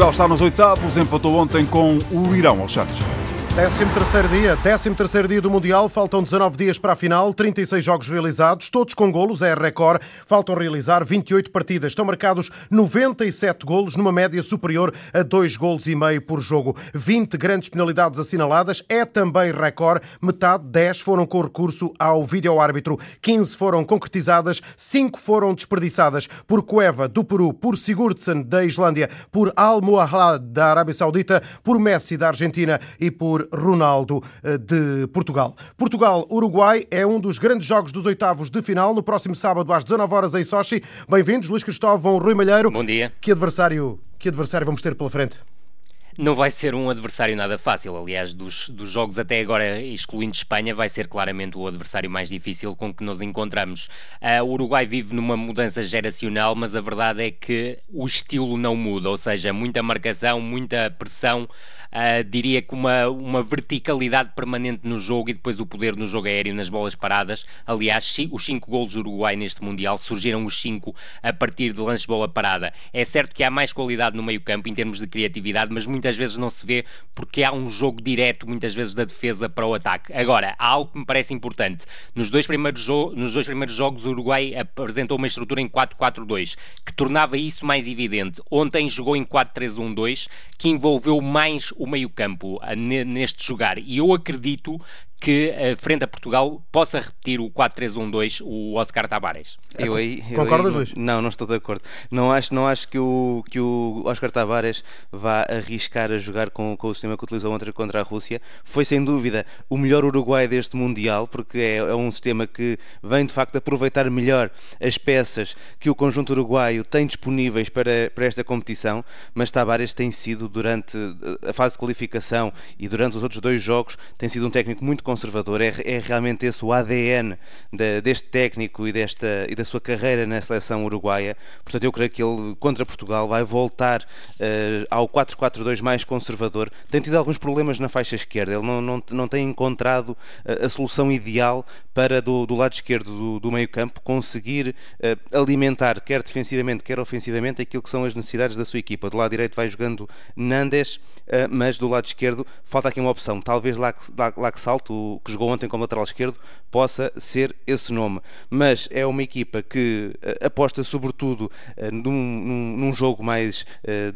Portugal está nos oitavos, empatou ontem com o Irão aos. 13º dia, 13º dia do Mundial, faltam 19 dias para a final, 36 jogos realizados, todos com golos, é recorde. Faltam realizar 28 partidas. Estão marcados 97 golos, numa média superior a 2 golos e meio por jogo. 20 grandes penalidades assinaladas, é também recorde. Metade, 10 foram com recurso ao vídeo-árbitro, 15 foram concretizadas, 5 foram desperdiçadas por Cueva do Peru, por Sigurdsson da Islândia, por Al Muahad da Arábia Saudita, por Messi da Argentina e por Ronaldo eh, de Portugal. Portugal-Uruguai é um dos grandes jogos dos oitavos de final no próximo sábado às 19 horas em Sochi. Bem-vindos, Luís Cristóvão, Rui Malheiro. Bom dia. Que adversário, que adversário vamos ter pela frente? Não vai ser um adversário nada fácil. Aliás, dos, dos jogos até agora, excluindo Espanha, vai ser claramente o adversário mais difícil com que nos encontramos. Uh, o Uruguai vive numa mudança geracional, mas a verdade é que o estilo não muda, ou seja, muita marcação, muita pressão uh, diria que uma, uma verticalidade permanente no jogo e depois o poder no jogo aéreo nas bolas paradas. Aliás, os cinco golos do Uruguai neste Mundial surgiram os cinco a partir de lances de bola parada. É certo que há mais qualidade no meio campo em termos de criatividade, mas muitas vezes não se vê porque há um jogo direto, muitas vezes, da defesa para o ataque. Agora, há algo que me parece importante. Nos dois primeiros, nos dois primeiros jogos, o Uruguai apresentou uma estrutura em 4-4-2, que tornava isso mais evidente. Ontem jogou em 4-3-1-2, que envolveu mais o meio-campo neste jogar. E eu acredito que, frente a Portugal, possa repetir o 4-3-1-2 o Oscar Tavares. Eu aí, eu Concordas, Luís? Não, não estou de acordo. Não acho, não acho que, o, que o Oscar Tavares vá arriscar a jogar com, com o sistema que utilizou ontem contra a Rússia. Foi, sem dúvida, o melhor Uruguai deste Mundial, porque é, é um sistema que vem, de facto, aproveitar melhor as peças que o conjunto uruguaio tem disponíveis para, para esta competição, mas Tavares tem sido, durante a fase de qualificação e durante os outros dois jogos, tem sido um técnico muito conservador. É, é realmente esse o ADN de, deste técnico e, desta, e da sua carreira na seleção uruguaia. Portanto, eu creio que ele, contra Portugal, vai voltar uh, ao 4-4-2 mais conservador. Tem tido alguns problemas na faixa esquerda. Ele não, não, não tem encontrado a, a solução ideal para, do, do lado esquerdo do, do meio-campo, conseguir uh, alimentar, quer defensivamente, quer ofensivamente, aquilo que são as necessidades da sua equipa. Do lado direito vai jogando Nandes, uh, mas do lado esquerdo falta aqui uma opção. Talvez lá que, jogou ontem como lateral esquerdo, possa ser esse nome. Mas é uma equipa que uh, aposta sobretudo num, num, num, jogo mais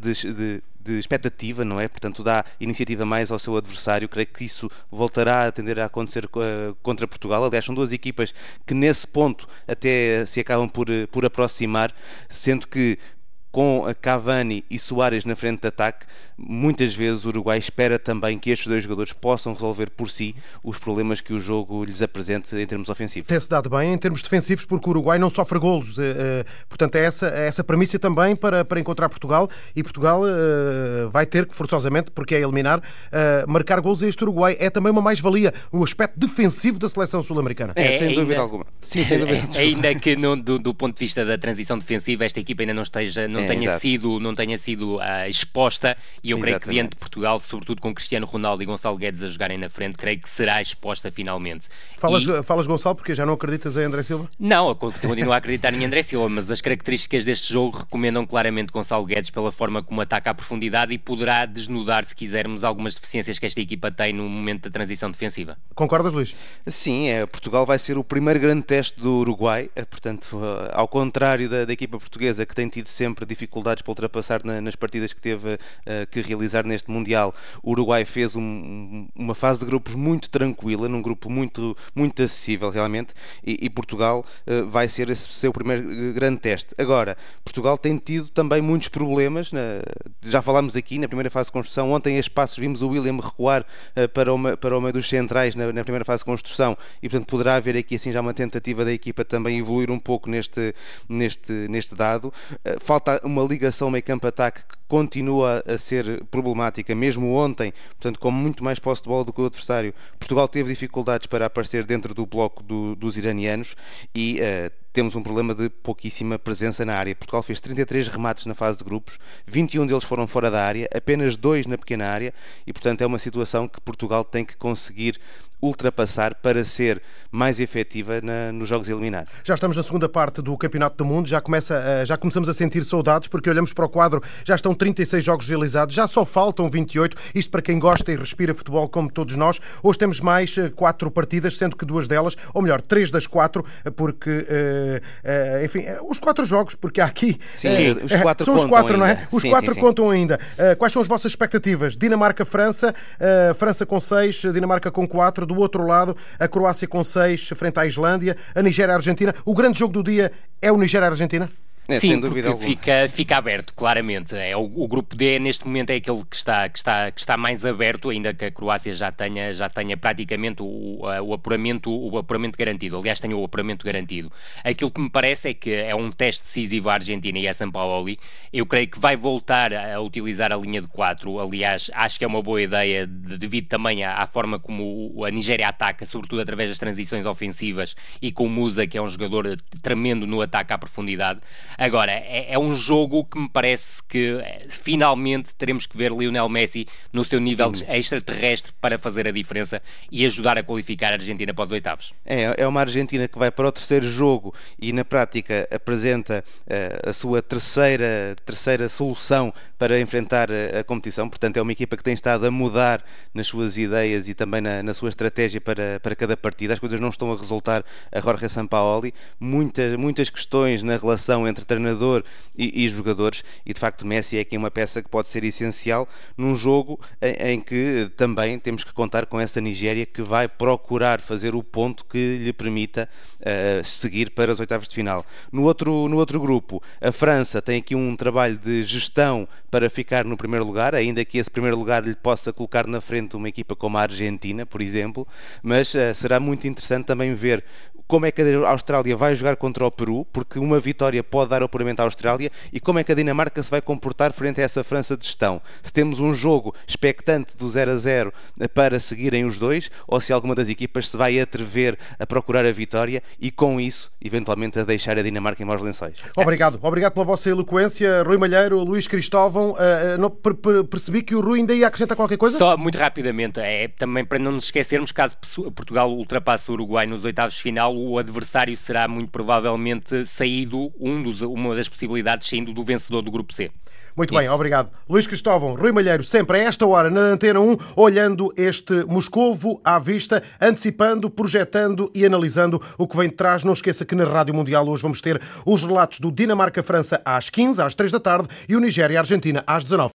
de, de de expectativa, não é? Portanto, dá iniciativa mais ao seu adversário. Creio que isso voltará a tender a acontecer contra Portugal. Aliás, são duas equipas que nesse ponto até se acabam por, por aproximar, sendo que com Cavani e Soares na frente de ataque, muitas vezes o Uruguai espera também que estes dois jogadores possam resolver por si os problemas que o jogo lhes apresente em termos ofensivos. Tem-se dado bem em termos defensivos, porque o Uruguai não sofre golos. Eh, eh, portanto, é essa, é essa premissa também para, para encontrar Portugal e Portugal eh, vai ter que, forçosamente, porque é eliminar, marcar golos a este Uruguai. É também uma mais-valia o aspecto defensivo da seleção sul-americana. É, sem dúvida alguma. Sim, sem dúvida. ainda que no, do, do, ponto de vista da transição defensiva, esta equipa ainda não esteja, não é, tenha sido, não tenha sido uh, exposta e eu Exatamente. creio que diante de Portugal, sobretudo com Cristiano Ronaldo e Gonçalo Guedes a jogarem na frente, creio que será exposta finalmente. Falas, e... falas Gonçalo porque já não acreditas em André Silva? Não, eu continuo a acreditar em André Silva, mas as características deste jogo recomendam claramente Gonçalo Guedes pela forma como ataca a profundidade e poderá desnudar, se quisermos, algumas deficiências que esta equipa tem no momento da transição defensiva. Concordas, Luís? Sim, é, Portugal vai ser o primeiro grande teste do Uruguai, é, portanto, ao contrário da, da equipa portuguesa que tem tido sempre dificuldades para ultrapassar na, nas partidas que teve uh, que realizar neste Mundial, o Uruguai fez um, uma fase de grupos muito tranquila, num grupo muito, muito acessível realmente, e, e Portugal uh, vai ser esse seu primeiro eh, grande teste. Agora, Portugal tem tido também muitos problemas, na, já falámos aqui na primeira fase de construção, ontem a espaços vimos o William recuar uh, para, uma, para o meio dos centrais na, na, primeira fase de construção, e portanto poderá haver aqui assim já uma tentativa da equipa também evoluir um pouco neste, neste, neste dado. falta uma ligação meio-campo-ataque que continua a ser problemática, mesmo ontem, portanto, com muito mais posse de bola do que o adversário. Portugal teve dificuldades para aparecer dentro do bloco do, dos iranianos e uh, temos um problema de pouquíssima presença na área. Portugal fez 33 remates na fase de grupos, 21 deles foram fora da área, apenas dois na pequena área e, portanto, é uma situação que Portugal tem que conseguir ultrapassar para ser mais efetiva na, nos jogos eliminados. Já estamos na segunda parte do Campeonato do Mundo, já, começa, eh, já começamos a sentir saudades porque olhamos para o quadro, já estão 36 jogos realizados, já só faltam 28, isto para quem gosta e respira futebol como todos nós. Hoje temos mais eh, quatro partidas, sendo que duas delas, ou melhor, três das quatro, eh, porque, enfim, os quatro jogos, porque há aqui... Sim, os quatro são os quatro, ainda. não é? Os sim, quatro sim, contam ainda. Quais são as vossas expectativas? Dinamarca-França, França com seis, Dinamarca com quatro, do outro lado, a Croácia com seis, frente à Islândia, a Nigéria-Argentina. O grande jogo do dia é o Nigéria-Argentina? É, Sim, porque fica, fica aberto, claramente. É, o, o, grupo D, neste momento, é aquele que está, que, está, que está mais aberto, ainda que a Croácia já tenha, já tenha praticamente o, o, apuramento, o apuramento garantido. Aliás, tenha o apuramento garantido. Aquilo que me parece é que é um teste decisivo à Argentina e a São Paulo. Eu creio que vai voltar a utilizar a linha de 4. Aliás, acho que é uma boa ideia, devido também à, à forma como a Nigéria ataca, sobretudo através das transições ofensivas e com o Musa, que é um jogador tremendo no ataque à profundidade. Agora, é, é, um jogo que me parece que eh, finalmente teremos que ver Lionel Messi no seu nível extraterrestre para fazer a diferença e ajudar a qualificar a Argentina para os oitavos. É, é uma Argentina que vai para o terceiro jogo e na prática apresenta uh, a sua terceira, terceira solução para enfrentar a, competição. Portanto, é uma equipa que tem estado a mudar nas suas ideias e também na, na sua estratégia para, para cada partida. As coisas não estão a resultar a Jorge Sampaoli. Muitas, muitas questões na relação entre treinador e, e, jogadores, e de facto Messi é aqui uma peça que pode ser essencial num jogo em, em, que também temos que contar com essa Nigéria que vai procurar fazer o ponto que lhe permita uh, seguir para as oitavas de final. No outro, no outro grupo, a França tem aqui um trabalho de gestão para ficar no primeiro lugar, ainda que esse primeiro lugar lhe possa colocar na frente uma equipa como a Argentina, por exemplo, mas uh, será muito interessante também ver como é que a Austrália vai jogar contra o Peru, porque uma vitória pode dar apuramento à Austrália, e como é que a Dinamarca se vai comportar frente a essa França de gestão. Se temos um jogo expectante do 0 a 0 para seguirem os dois, ou se alguma das equipas se vai atrever a procurar a vitória e com isso, eventualmente, a deixar a Dinamarca em maus lençóis. Obrigado. Obrigado pela vossa eloquência. Rui Malheiro, Luís Cristóvão, uh, percebi que o Rui ainda ia acrescentar qualquer coisa? Só muito rapidamente, é também para não nos esquecermos, caso Portugal ultrapasse o Uruguai nos oitavos de final, o adversário será muito provavelmente saído, um dos, uma das possibilidades saindo do vencedor do grupo C. Muito Isso. bem, obrigado. Luís Cristóvão, Rui Malheiro, sempre a esta hora na Antena 1, olhando este Moscovo à vista, antecipando, projetando e analisando o que vem de trás. Não esqueça que na Rádio Mundial hoje vamos ter os relatos do Dinamarca-França às 15, às 3 da tarde e o Nigéria-Argentina às 19.